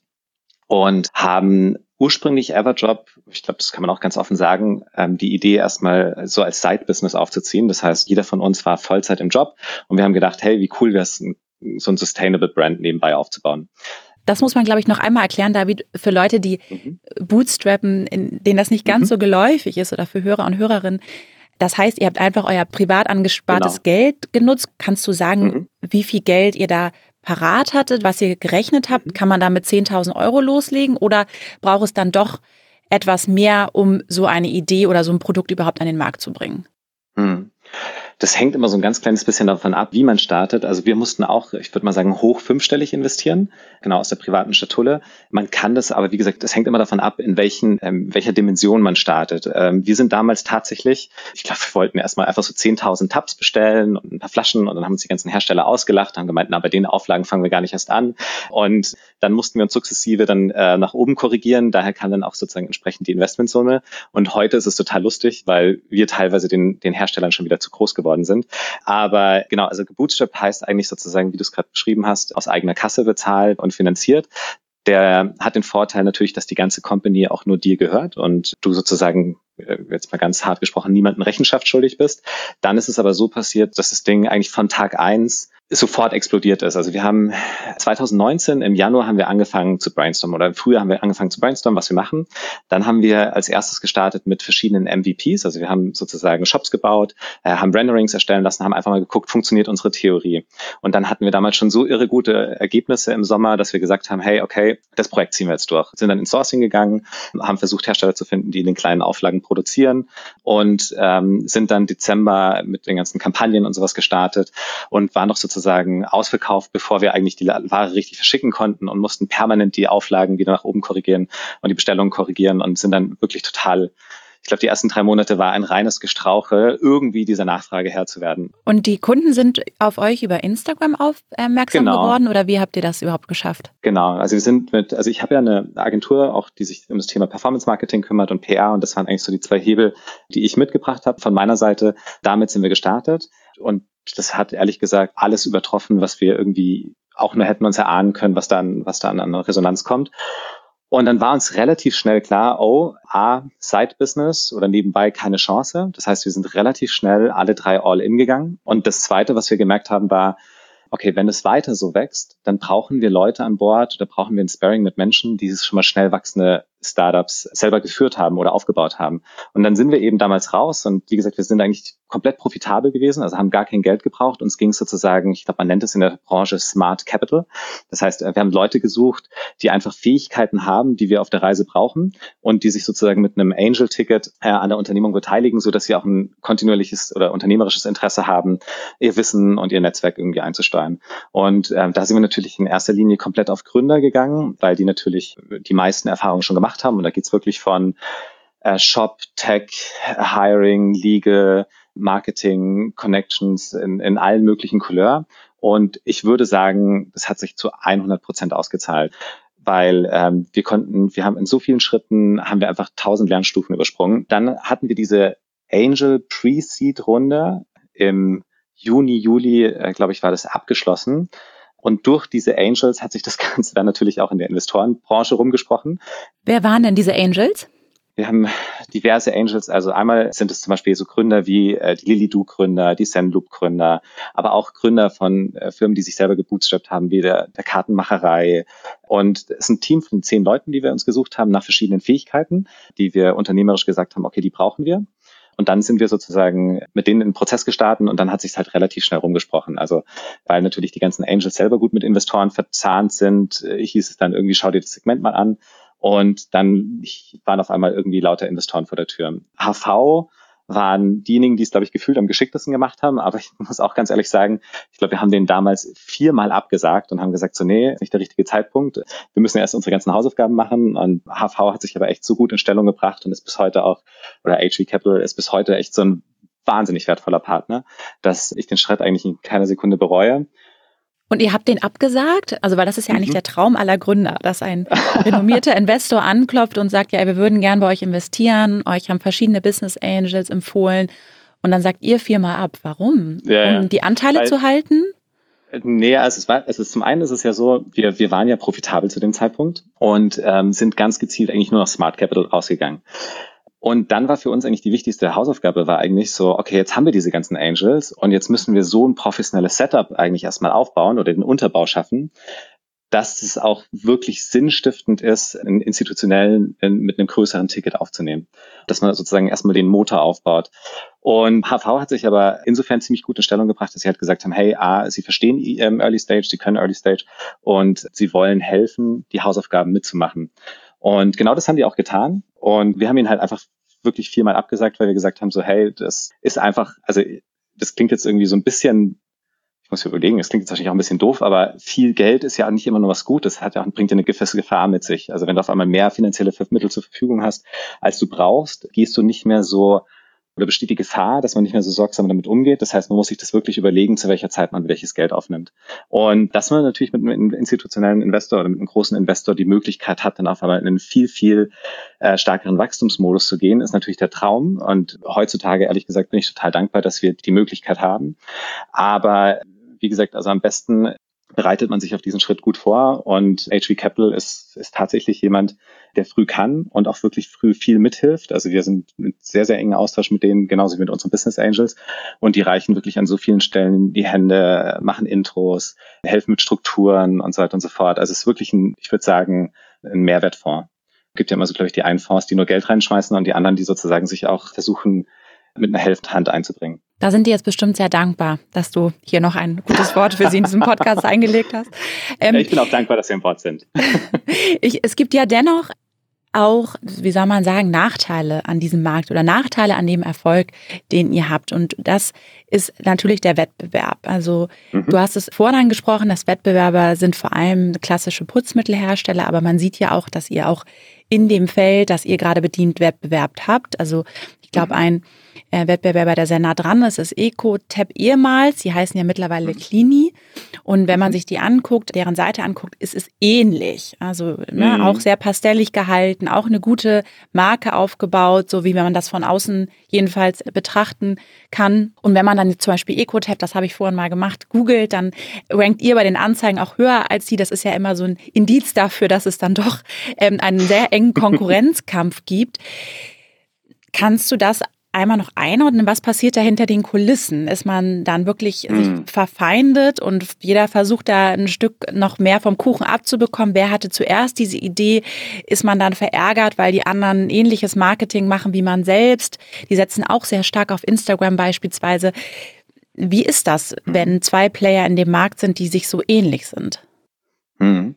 und haben ursprünglich Everdrop, ich glaube, das kann man auch ganz offen sagen, ähm, die Idee erstmal so als Side-Business aufzuziehen. Das heißt, jeder von uns war Vollzeit im Job und wir haben gedacht, hey, wie cool wäre es, so ein Sustainable Brand nebenbei aufzubauen. Das muss man, glaube ich, noch einmal erklären, David, für Leute, die mhm. bootstrappen, denen das nicht ganz mhm. so geläufig ist oder für Hörer und Hörerinnen. Das heißt, ihr habt einfach euer privat angespartes genau. Geld genutzt. Kannst du sagen, mhm. wie viel Geld ihr da parat hattet, was ihr gerechnet habt? Mhm. Kann man da mit 10.000 Euro loslegen oder braucht es dann doch etwas mehr, um so eine Idee oder so ein Produkt überhaupt an den Markt zu bringen? Hm. Das hängt immer so ein ganz kleines bisschen davon ab, wie man startet. Also wir mussten auch, ich würde mal sagen, hoch fünfstellig investieren, genau aus der privaten Statulle. Man kann das, aber wie gesagt, das hängt immer davon ab, in welchen, ähm, welcher Dimension man startet. Ähm, wir sind damals tatsächlich, ich glaube, wir wollten erstmal einfach so 10.000 Tabs bestellen und ein paar Flaschen und dann haben uns die ganzen Hersteller ausgelacht, haben gemeint, na, bei den Auflagen fangen wir gar nicht erst an. Und dann mussten wir uns sukzessive dann äh, nach oben korrigieren. Daher kam dann auch sozusagen entsprechend die Investmentsumme. Und heute ist es total lustig, weil wir teilweise den, den Herstellern schon wieder zu groß geworden worden sind. Aber genau, also gebootstrapped heißt eigentlich sozusagen, wie du es gerade beschrieben hast, aus eigener Kasse bezahlt und finanziert der hat den Vorteil natürlich, dass die ganze Company auch nur dir gehört und du sozusagen äh, jetzt mal ganz hart gesprochen niemanden Rechenschaft schuldig bist. Dann ist es aber so passiert, dass das Ding eigentlich von Tag eins sofort explodiert ist. Also wir haben 2019 im Januar haben wir angefangen zu brainstormen oder im Frühjahr haben wir angefangen zu brainstormen, was wir machen. Dann haben wir als erstes gestartet mit verschiedenen MVPs. Also wir haben sozusagen Shops gebaut, äh, haben Renderings erstellen lassen, haben einfach mal geguckt, funktioniert unsere Theorie. Und dann hatten wir damals schon so irre gute Ergebnisse im Sommer, dass wir gesagt haben, hey, okay, das Projekt ziehen wir jetzt durch. Sind dann ins Sourcing gegangen, haben versucht, Hersteller zu finden, die in den kleinen Auflagen produzieren und ähm, sind dann Dezember mit den ganzen Kampagnen und sowas gestartet und waren noch sozusagen sozusagen ausverkauft, bevor wir eigentlich die Ware richtig verschicken konnten und mussten permanent die Auflagen wieder nach oben korrigieren und die Bestellungen korrigieren und sind dann wirklich total ich glaube, die ersten drei Monate war ein reines Gestrauche, irgendwie dieser Nachfrage Herr zu werden. Und die Kunden sind auf euch über Instagram aufmerksam genau. geworden oder wie habt ihr das überhaupt geschafft? Genau, also wir sind mit, also ich habe ja eine Agentur auch, die sich um das Thema Performance Marketing kümmert und PR und das waren eigentlich so die zwei Hebel, die ich mitgebracht habe von meiner Seite. Damit sind wir gestartet und das hat ehrlich gesagt alles übertroffen, was wir irgendwie auch nur hätten uns erahnen können, was dann, was da an Resonanz kommt. Und dann war uns relativ schnell klar, oh, A, Side-Business oder nebenbei keine Chance. Das heißt, wir sind relativ schnell alle drei All-In gegangen. Und das Zweite, was wir gemerkt haben, war, okay, wenn es weiter so wächst, dann brauchen wir Leute an Bord oder brauchen wir ein Sparring mit Menschen, die dieses schon mal schnell wachsende Startups selber geführt haben oder aufgebaut haben. Und dann sind wir eben damals raus und wie gesagt, wir sind eigentlich komplett profitabel gewesen, also haben gar kein Geld gebraucht. Uns ging es sozusagen, ich glaube, man nennt es in der Branche Smart Capital. Das heißt, wir haben Leute gesucht, die einfach Fähigkeiten haben, die wir auf der Reise brauchen und die sich sozusagen mit einem Angel-Ticket äh, an der Unternehmung beteiligen, so dass sie auch ein kontinuierliches oder unternehmerisches Interesse haben, ihr Wissen und ihr Netzwerk irgendwie einzusteuern. Und äh, da sind wir natürlich in erster Linie komplett auf Gründer gegangen, weil die natürlich die meisten Erfahrungen schon gemacht gemacht haben. Und da geht's wirklich von äh, Shop, Tech, Hiring, Legal, Marketing, Connections in, in allen möglichen Couleur. Und ich würde sagen, das hat sich zu 100 Prozent ausgezahlt weil ähm, wir konnten, wir haben in so vielen Schritten, haben wir einfach tausend Lernstufen übersprungen. Dann hatten wir diese Angel Pre-Seed Runde im Juni, Juli, äh, glaube ich, war das abgeschlossen. Und durch diese Angels hat sich das Ganze dann natürlich auch in der Investorenbranche rumgesprochen. Wer waren denn diese Angels? Wir haben diverse Angels, also einmal sind es zum Beispiel so Gründer wie äh, die Lilido-Gründer, die Zenloop-Gründer, aber auch Gründer von äh, Firmen, die sich selber gebootstrapped haben, wie der, der Kartenmacherei. Und es ist ein Team von zehn Leuten, die wir uns gesucht haben nach verschiedenen Fähigkeiten, die wir unternehmerisch gesagt haben, okay, die brauchen wir. Und dann sind wir sozusagen mit denen in den Prozess gestartet und dann hat sich halt relativ schnell rumgesprochen. Also weil natürlich die ganzen Angels selber gut mit Investoren verzahnt sind, äh, hieß es dann irgendwie, schau dir das Segment mal an. Und dann waren auf einmal irgendwie lauter Investoren vor der Tür. HV waren diejenigen, die es, glaube ich, gefühlt am geschicktesten gemacht haben. Aber ich muss auch ganz ehrlich sagen, ich glaube, wir haben denen damals viermal abgesagt und haben gesagt, so, nee, nicht der richtige Zeitpunkt. Wir müssen erst unsere ganzen Hausaufgaben machen. Und HV hat sich aber echt so gut in Stellung gebracht und ist bis heute auch, oder HV Capital ist bis heute echt so ein wahnsinnig wertvoller Partner, dass ich den Schritt eigentlich in keiner Sekunde bereue. Und ihr habt den abgesagt? Also, weil das ist ja eigentlich mhm. der Traum aller Gründer, dass ein renommierter Investor anklopft und sagt, ja, wir würden gern bei euch investieren, euch haben verschiedene Business Angels empfohlen. Und dann sagt ihr viermal ab. Warum? Ja, um die Anteile weil, zu halten? Nee, also es, war, also zum einen ist es ja so, wir, wir waren ja profitabel zu dem Zeitpunkt und ähm, sind ganz gezielt eigentlich nur noch Smart Capital rausgegangen. Und dann war für uns eigentlich die wichtigste Hausaufgabe war eigentlich so, okay, jetzt haben wir diese ganzen Angels und jetzt müssen wir so ein professionelles Setup eigentlich erstmal aufbauen oder den Unterbau schaffen, dass es auch wirklich sinnstiftend ist, einen institutionellen mit einem größeren Ticket aufzunehmen. Dass man sozusagen erstmal den Motor aufbaut. Und HV hat sich aber insofern ziemlich gut in Stellung gebracht, dass sie halt gesagt haben, hey, A, sie verstehen Early Stage, sie können Early Stage und sie wollen helfen, die Hausaufgaben mitzumachen. Und genau das haben die auch getan. Und wir haben ihn halt einfach wirklich viermal abgesagt, weil wir gesagt haben, so, hey, das ist einfach, also das klingt jetzt irgendwie so ein bisschen, ich muss mir überlegen, das klingt jetzt wahrscheinlich auch ein bisschen doof, aber viel Geld ist ja nicht immer nur was Gutes, hat ja, bringt ja eine gewisse Gefahr mit sich. Also wenn du auf einmal mehr finanzielle Mittel zur Verfügung hast, als du brauchst, gehst du nicht mehr so oder besteht die Gefahr, dass man nicht mehr so sorgsam damit umgeht. Das heißt, man muss sich das wirklich überlegen, zu welcher Zeit man welches Geld aufnimmt. Und dass man natürlich mit einem institutionellen Investor oder mit einem großen Investor die Möglichkeit hat, dann auf einmal in einen viel, viel äh, stärkeren Wachstumsmodus zu gehen, ist natürlich der Traum. Und heutzutage, ehrlich gesagt, bin ich total dankbar, dass wir die Möglichkeit haben. Aber wie gesagt, also am besten bereitet man sich auf diesen Schritt gut vor. Und HV Capital ist, ist tatsächlich jemand, der früh kann und auch wirklich früh viel mithilft. Also wir sind mit sehr, sehr engen Austausch mit denen, genauso wie mit unseren Business Angels. Und die reichen wirklich an so vielen Stellen die Hände, machen Intros, helfen mit Strukturen und so weiter und so fort. Also es ist wirklich ein, ich würde sagen, ein Mehrwertfonds. Es gibt ja immer so, glaube ich, die einen Fonds, die nur Geld reinschmeißen und die anderen, die sozusagen sich auch versuchen, mit einer Hand einzubringen. Da sind die jetzt bestimmt sehr dankbar, dass du hier noch ein gutes Wort für sie in diesem Podcast eingelegt hast. Ähm, ich bin auch dankbar, dass sie im Wort sind. ich, es gibt ja dennoch auch, wie soll man sagen, Nachteile an diesem Markt oder Nachteile an dem Erfolg, den ihr habt. Und das ist natürlich der Wettbewerb. Also mhm. du hast es vorhin angesprochen, dass Wettbewerber sind vor allem klassische Putzmittelhersteller, aber man sieht ja auch, dass ihr auch in dem Feld, das ihr gerade bedient, Wettbewerb habt. Also ich glaube, mhm. ein äh, Wettbewerber, der sehr nah dran ist, ist EcoTap ehemals. Die heißen ja mittlerweile Clini. Und wenn man mhm. sich die anguckt, deren Seite anguckt, ist es ähnlich. Also ne, mhm. auch sehr pastellig gehalten, auch eine gute Marke aufgebaut, so wie wenn man das von außen jedenfalls betrachten kann. Und wenn man dann zum Beispiel EcoTap, das habe ich vorhin mal gemacht, googelt, dann rankt ihr bei den Anzeigen auch höher als sie. Das ist ja immer so ein Indiz dafür, dass es dann doch ähm, einen sehr engen Konkurrenzkampf gibt. Kannst du das einmal noch einordnen, was passiert da hinter den Kulissen? Ist man dann wirklich mhm. verfeindet und jeder versucht da ein Stück noch mehr vom Kuchen abzubekommen? Wer hatte zuerst diese Idee? Ist man dann verärgert, weil die anderen ähnliches Marketing machen wie man selbst? Die setzen auch sehr stark auf Instagram beispielsweise. Wie ist das, mhm. wenn zwei Player in dem Markt sind, die sich so ähnlich sind? Mhm.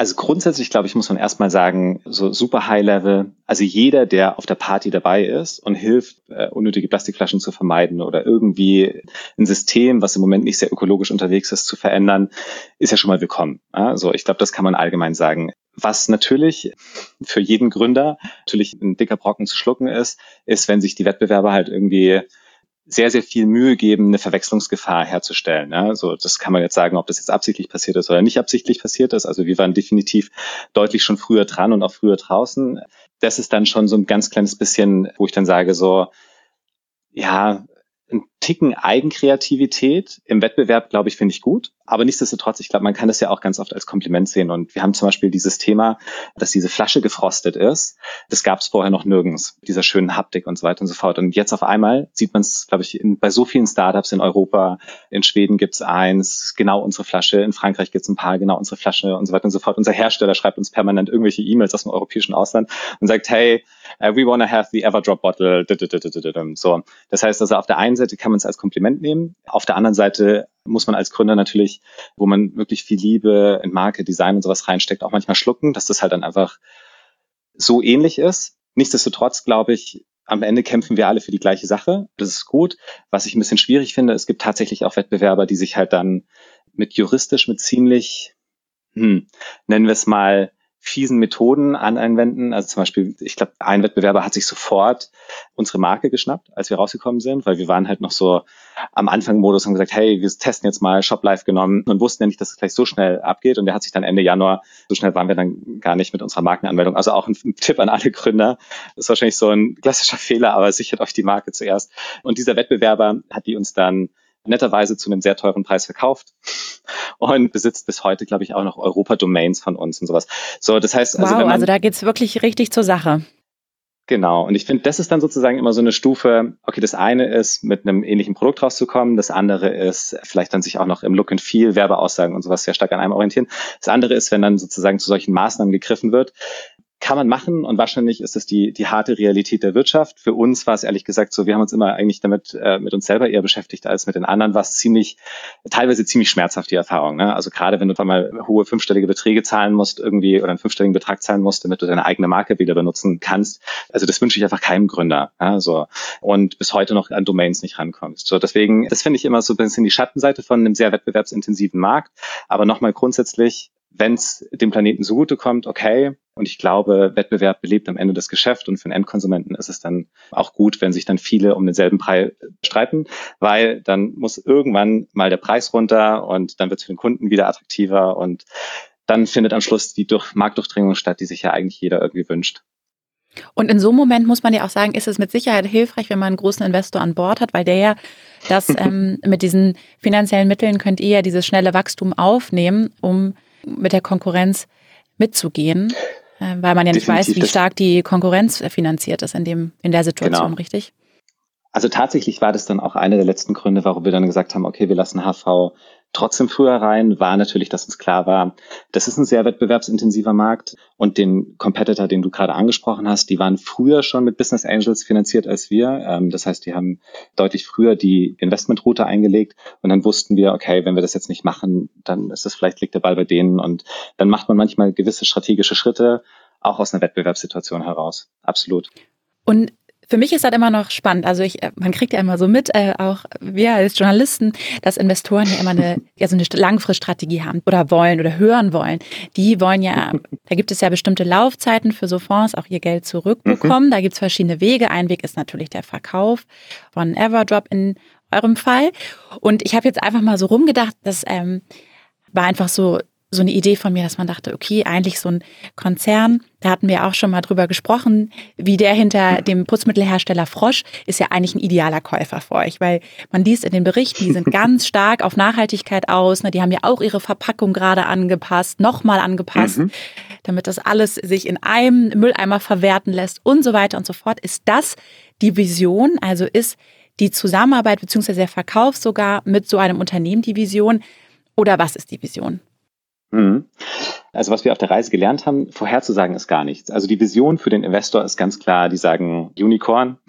Also grundsätzlich, glaube ich, muss man erstmal sagen, so super High Level, also jeder, der auf der Party dabei ist und hilft, äh, unnötige Plastikflaschen zu vermeiden oder irgendwie ein System, was im Moment nicht sehr ökologisch unterwegs ist, zu verändern, ist ja schon mal willkommen. Also ich glaube, das kann man allgemein sagen. Was natürlich für jeden Gründer natürlich ein dicker Brocken zu schlucken ist, ist, wenn sich die Wettbewerber halt irgendwie sehr, sehr viel Mühe geben, eine Verwechslungsgefahr herzustellen. Ja, also das kann man jetzt sagen, ob das jetzt absichtlich passiert ist oder nicht absichtlich passiert ist. Also wir waren definitiv deutlich schon früher dran und auch früher draußen. Das ist dann schon so ein ganz kleines bisschen, wo ich dann sage, so, ja, ein Ticken Eigenkreativität im Wettbewerb, glaube ich, finde ich gut. Aber nichtsdestotrotz, ich glaube, man kann das ja auch ganz oft als Kompliment sehen. Und wir haben zum Beispiel dieses Thema, dass diese Flasche gefrostet ist. Das gab es vorher noch nirgends, dieser schönen Haptik und so weiter und so fort. Und jetzt auf einmal sieht man es, glaube ich, in, bei so vielen Startups in Europa. In Schweden gibt es eins, genau unsere Flasche. In Frankreich gibt es ein paar, genau unsere Flasche und so weiter und so fort. Unser Hersteller schreibt uns permanent irgendwelche E-Mails aus dem europäischen Ausland und sagt, hey, uh, we want to have the Everdrop Bottle. So, das heißt also, auf der einen Seite kann man es als Kompliment nehmen. Auf der anderen Seite muss man als Gründer natürlich, wo man wirklich viel Liebe in Marke, Design und sowas reinsteckt, auch manchmal schlucken, dass das halt dann einfach so ähnlich ist. Nichtsdestotrotz glaube ich, am Ende kämpfen wir alle für die gleiche Sache. Das ist gut. Was ich ein bisschen schwierig finde, es gibt tatsächlich auch Wettbewerber, die sich halt dann mit juristisch, mit ziemlich, hm, nennen wir es mal, fiesen Methoden anwenden. Also zum Beispiel, ich glaube, ein Wettbewerber hat sich sofort unsere Marke geschnappt, als wir rausgekommen sind, weil wir waren halt noch so am Anfang Modus und gesagt, hey, wir testen jetzt mal Shop Live genommen und wussten ja nicht, dass es gleich so schnell abgeht. Und der hat sich dann Ende Januar, so schnell waren wir dann gar nicht mit unserer Markenanmeldung. Also auch ein, ein Tipp an alle Gründer. Das ist wahrscheinlich so ein klassischer Fehler, aber sichert euch die Marke zuerst. Und dieser Wettbewerber hat die uns dann netterweise zu einem sehr teuren Preis verkauft und besitzt bis heute, glaube ich, auch noch Europa-Domains von uns und sowas. So, das heißt, also, wow, man, also da geht's wirklich richtig zur Sache. Genau. Und ich finde, das ist dann sozusagen immer so eine Stufe, okay, das eine ist, mit einem ähnlichen Produkt rauszukommen. Das andere ist, vielleicht dann sich auch noch im Look and Feel, Werbeaussagen und sowas sehr stark an einem orientieren. Das andere ist, wenn dann sozusagen zu solchen Maßnahmen gegriffen wird, kann man machen und wahrscheinlich ist es die, die harte Realität der Wirtschaft. Für uns war es ehrlich gesagt so, wir haben uns immer eigentlich damit äh, mit uns selber eher beschäftigt als mit den anderen, war es ziemlich, teilweise ziemlich schmerzhaft, die Erfahrung. Ne? Also gerade wenn du mal hohe fünfstellige Beträge zahlen musst, irgendwie oder einen fünfstelligen Betrag zahlen musst, damit du deine eigene Marke wieder benutzen kannst. Also das wünsche ich einfach keinem Gründer. Ja? So. Und bis heute noch an Domains nicht rankommst. So, deswegen, das finde ich immer so ein bisschen die Schattenseite von einem sehr wettbewerbsintensiven Markt. Aber nochmal grundsätzlich, wenn es dem Planeten zugutekommt, okay. Und ich glaube, Wettbewerb belebt am Ende das Geschäft und für den Endkonsumenten ist es dann auch gut, wenn sich dann viele um denselben Preis streiten, weil dann muss irgendwann mal der Preis runter und dann wird es für den Kunden wieder attraktiver und dann findet am Schluss die Durch Marktdurchdringung statt, die sich ja eigentlich jeder irgendwie wünscht. Und in so einem Moment muss man ja auch sagen, ist es mit Sicherheit hilfreich, wenn man einen großen Investor an Bord hat, weil der ja das ähm, mit diesen finanziellen Mitteln könnt ihr ja dieses schnelle Wachstum aufnehmen, um mit der Konkurrenz mitzugehen, weil man ja nicht Definitiv weiß, wie stark die Konkurrenz finanziert ist in, dem, in der Situation, genau. richtig? Also tatsächlich war das dann auch einer der letzten Gründe, warum wir dann gesagt haben, okay, wir lassen HV trotzdem früher rein, war natürlich, dass uns klar war, das ist ein sehr wettbewerbsintensiver Markt und den Competitor, den du gerade angesprochen hast, die waren früher schon mit Business Angels finanziert als wir. Ähm, das heißt, die haben deutlich früher die Investmentroute eingelegt und dann wussten wir, okay, wenn wir das jetzt nicht machen, dann ist es vielleicht liegt der Ball bei denen und dann macht man manchmal gewisse strategische Schritte auch aus einer Wettbewerbssituation heraus. Absolut. Und Für mich ist das immer noch spannend. Also ich, äh, man kriegt ja immer so mit, äh, auch wir als Journalisten, dass Investoren ja immer eine, ja, so eine Langfriststrategie haben oder wollen oder hören wollen. Die wollen ja, da gibt es ja bestimmte Laufzeiten für so Fonds, auch ihr Geld zurückbekommen. Mhm. Da gibt es verschiedene Wege. Ein Weg ist natürlich der Verkauf von Everdrop in eurem Fall. Und ich habe jetzt einfach mal so rumgedacht, dass ähm, war einfach so so eine Idee von mir, dass man dachte, okay, eigentlich so ein Konzern, da hatten wir auch schon mal drüber gesprochen, wie der hinter dem Putzmittelhersteller Frosch ist ja eigentlich ein idealer Käufer für euch, weil man liest in den Berichten, die sind ganz stark auf Nachhaltigkeit aus, ne, die haben ja auch ihre Verpackung gerade angepasst, nochmal angepasst, mhm. damit das alles sich in einem Mülleimer verwerten lässt und so weiter und so fort. Ist das die Vision? Also ist die Zusammenarbeit beziehungsweise der Verkauf sogar mit so einem Unternehmen die Vision? Oder was ist die Vision? Mhm. Also was wir auf der Reise gelernt haben, vorherzusagen ist gar nichts. Also die Vision für den Investor ist ganz klar, die sagen Unicorn.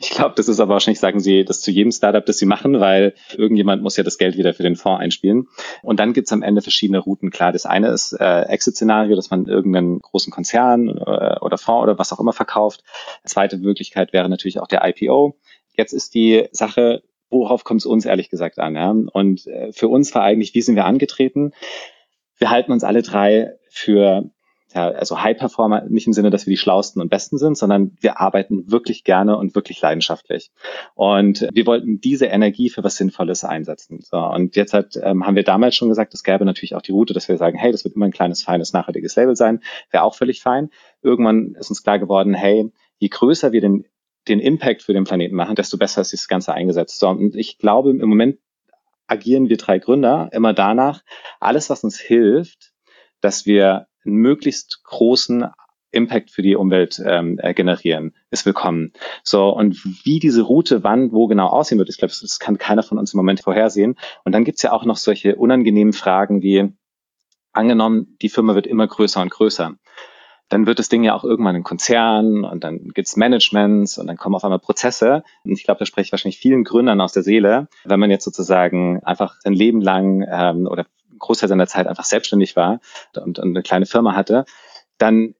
Ich glaube, das ist aber wahrscheinlich, sagen sie das zu jedem Startup, das sie machen, weil irgendjemand muss ja das Geld wieder für den Fonds einspielen. Und dann gibt's am Ende verschiedene Routen. Klar, das eine ist äh, Exit-Szenario, dass man irgendeinen großen Konzern äh, oder Fonds oder was auch immer verkauft. Zweite Möglichkeit wäre natürlich auch der IPO. Jetzt ist die Sache, worauf kommt es uns ehrlich gesagt an? Ja? Und äh, für uns war eigentlich, wie sind wir angetreten? Wir halten uns alle drei für ja, also High Performer nicht im Sinne, dass wir die schlausten und besten sind, sondern wir arbeiten wirklich gerne und wirklich leidenschaftlich. Und wir wollten diese Energie für was Sinnvolles einsetzen. So, und jetzt hat, ähm, haben wir damals schon gesagt, es gäbe natürlich auch die Route, dass wir sagen, hey, das wird immer ein kleines, feines, nachhaltiges Label sein. Wäre auch völlig fein. Irgendwann ist uns klar geworden, hey, je größer wir den den Impact für den Planeten machen, desto besser ist das Ganze eingesetzt. So, und ich glaube, im Moment agieren wir drei Gründer immer danach, alles, was uns hilft, dass wir einen möglichst großen Impact für die Umwelt ähm, äh, generieren, ist willkommen. So, und wie diese Route wann, wo genau aussehen wird, ich glaube, das kann keiner von uns im Moment vorhersehen. Und dann gibt's ja auch noch solche unangenehmen Fragen wie, angenommen, die Firma wird immer größer und größer dann wird das Ding ja auch irgendwann ein Konzern und dann gibt's Managements und dann kommen auf einmal Prozesse. Und ich glaube, da spreche ich wahrscheinlich vielen Gründern aus der Seele, wenn man jetzt sozusagen einfach sein Leben lang ähm, oder Großteil seiner Zeit einfach selbstständig war und, und eine kleine Firma hatte, dann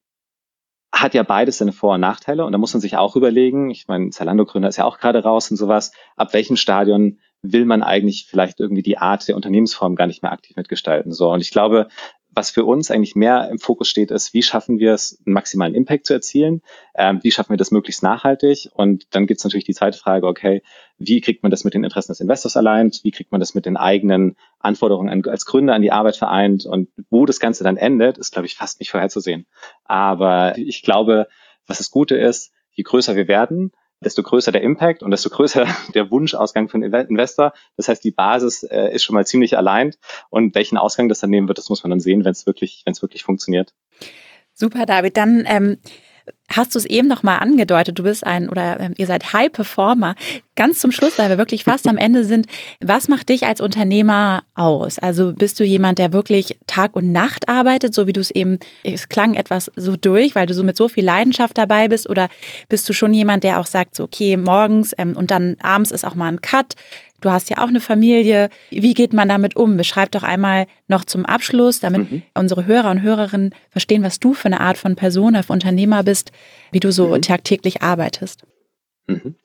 hat ja beides seine Vor- und Nachteile und da muss man sich auch überlegen, ich meine, Zalando-Gründer ist ja auch gerade raus und sowas, ab welchem Stadion will man eigentlich vielleicht irgendwie die Art der Unternehmensform gar nicht mehr aktiv mitgestalten. So, und ich glaube, was für uns eigentlich mehr im Fokus steht, ist, wie schaffen wir es, einen maximalen Impact zu erzielen? Ähm, wie schaffen wir das möglichst nachhaltig? Und dann gibt es natürlich die zweite Frage, okay, wie kriegt man das mit den Interessen des Investors allein? Wie kriegt man das mit den eigenen Anforderungen als Gründer an die Arbeit vereint? Und wo das Ganze dann endet, ist, glaube ich, fast nicht vorherzusehen. Aber ich glaube, was das Gute ist, je größer wir werden, desto größer der Impact und desto größer der Wunschausgang für den Investor. Das heißt, die Basis äh, ist schon mal ziemlich allein und welchen Ausgang das dann nehmen wird, das muss man dann sehen, wenn es wirklich, wenn es wirklich funktioniert. Super, David. Dann ähm, hast du es eben noch mal angedeutet, du bist ein oder ähm, ihr seid High Performer. Ganz zum Schluss, weil wir wirklich fast am Ende sind, was macht dich als Unternehmer aus? Also bist du jemand, der wirklich Tag und Nacht arbeitet, so wie du es eben, es klang etwas so durch, weil du so mit so viel Leidenschaft dabei bist oder bist du schon jemand, der auch sagt, so okay, morgens ähm, und dann abends ist auch mal ein Cut, Du hast ja auch eine Familie. Wie geht man damit um? Beschreib doch einmal noch zum Abschluss, damit mhm. unsere Hörer und Hörerinnen verstehen, was du für eine Art von Person, für Unternehmer bist, wie du so mhm. tagtäglich arbeitest. Mhm.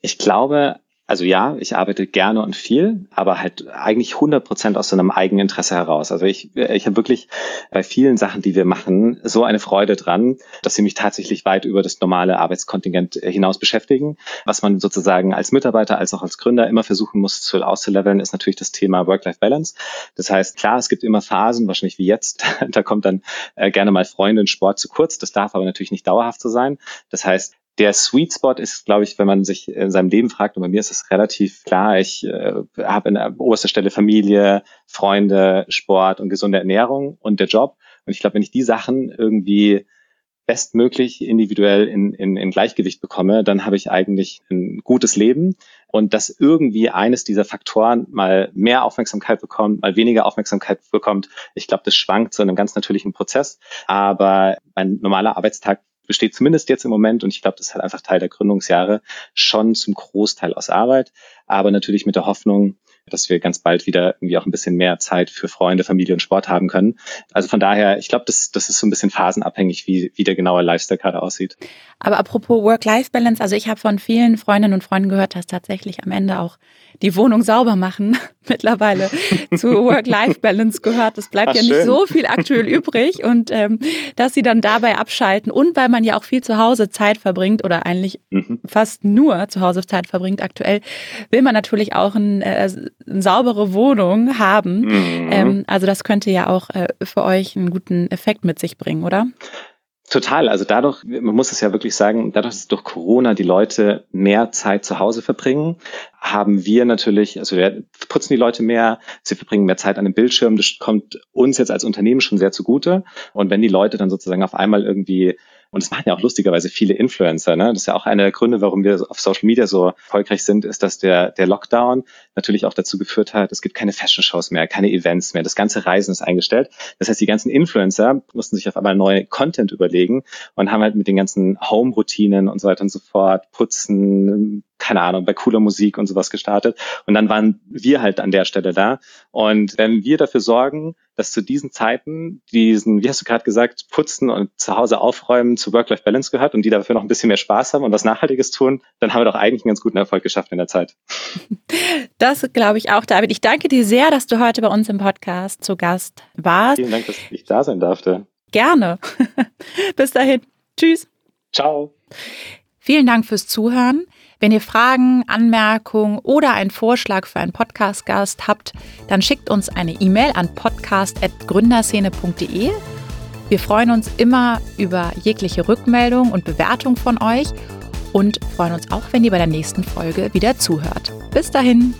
Ich glaube, also ja, ich arbeite gerne und viel, aber halt eigentlich 100 Prozent aus so einem eigenen Interesse heraus. Also ich, ich habe wirklich bei vielen Sachen, die wir machen, so eine Freude dran, dass sie mich tatsächlich weit über das normale Arbeitskontingent hinaus beschäftigen. Was man sozusagen als Mitarbeiter als auch als Gründer immer versuchen muss zu auszuleveln, ist natürlich das Thema Work-Life-Balance. Das heißt, klar, es gibt immer Phasen, wahrscheinlich wie jetzt, da kommt dann äh, gerne mal Freunde in Sport zu kurz. Das darf aber natürlich nicht dauerhaft so sein. Das heißt, der Sweet Spot ist, glaube ich, wenn man sich in seinem Leben fragt, und bei mir ist es relativ klar, ich äh, habe an oberster Stelle Familie, Freunde, Sport und gesunde Ernährung und der Job. Und ich glaube, wenn ich die Sachen irgendwie bestmöglich individuell in, in, in Gleichgewicht bekomme, dann habe ich eigentlich ein gutes Leben. Und dass irgendwie eines dieser Faktoren mal mehr Aufmerksamkeit bekommt, mal weniger Aufmerksamkeit bekommt, ich glaube, das schwankt zu einem ganz natürlichen Prozess. Aber mein normaler Arbeitstag besteht zumindest jetzt im Moment, und ich glaube, das ist halt einfach Teil der Gründungsjahre, schon zum Großteil aus Arbeit, aber natürlich mit der Hoffnung, dass wir ganz bald wieder irgendwie auch ein bisschen mehr Zeit für Freunde, Familie und Sport haben können. Also von daher, ich glaube, das, das ist so ein bisschen phasenabhängig, wie, wie der genaue Lifestyle gerade aussieht. Aber apropos Work-Life-Balance, also ich habe von vielen Freundinnen und Freunden gehört, dass tatsächlich am Ende auch die Wohnung sauber machen mittlerweile zu Work-Life-Balance gehört. Es bleibt Ach, ja nicht so viel aktuell übrig und ähm, dass sie dann dabei abschalten und weil man ja auch viel zu Hause Zeit verbringt oder eigentlich mhm. fast nur zu Hause Zeit verbringt aktuell, will man natürlich auch ein, äh, eine saubere Wohnung haben. Mhm. Ähm, also das könnte ja auch äh, für euch einen guten Effekt mit sich bringen, oder? Total. Also dadurch, man muss es ja wirklich sagen, dadurch, dass durch Corona die Leute mehr Zeit zu Hause verbringen, haben wir natürlich, also wir putzen die Leute mehr, sie verbringen mehr Zeit an dem Bildschirm. Das kommt uns jetzt als Unternehmen schon sehr zugute. Und wenn die Leute dann sozusagen auf einmal irgendwie und das machen ja auch lustigerweise viele Influencer. Ne? Das ist ja auch einer der Gründe, warum wir auf Social Media so erfolgreich sind, ist, dass der, der Lockdown natürlich auch dazu geführt hat, es gibt keine Fashion-Shows mehr, keine Events mehr. Das ganze Reisen ist eingestellt. Das heißt, die ganzen Influencer mussten sich auf einmal neue Content überlegen und haben halt mit den ganzen Home-Routinen und so weiter und so fort, Putzen, keine Ahnung, bei cooler Musik und sowas gestartet. Und dann waren wir halt an der Stelle da. Und wenn wir dafür sorgen, dass zu diesen Zeiten diesen, wie hast du gerade gesagt, putzen und zu Hause aufräumen zu Work-Life-Balance gehört und die dafür noch ein bisschen mehr Spaß haben und was Nachhaltiges tun, dann haben wir doch eigentlich einen ganz guten Erfolg geschafft in der Zeit. Das glaube ich auch, David. Ich danke dir sehr, dass du heute bei uns im Podcast zu Gast warst. Vielen Dank, dass ich da sein durfte. Gerne. Bis dahin. Tschüss. Ciao. Vielen Dank fürs Zuhören. Wenn ihr Fragen, Anmerkungen oder einen Vorschlag für einen Podcast-Gast habt, dann schickt uns eine E-Mail an podcast.gründerszene.de. Wir freuen uns immer über jegliche Rückmeldung und Bewertung von euch und freuen uns auch, wenn ihr bei der nächsten Folge wieder zuhört. Bis dahin!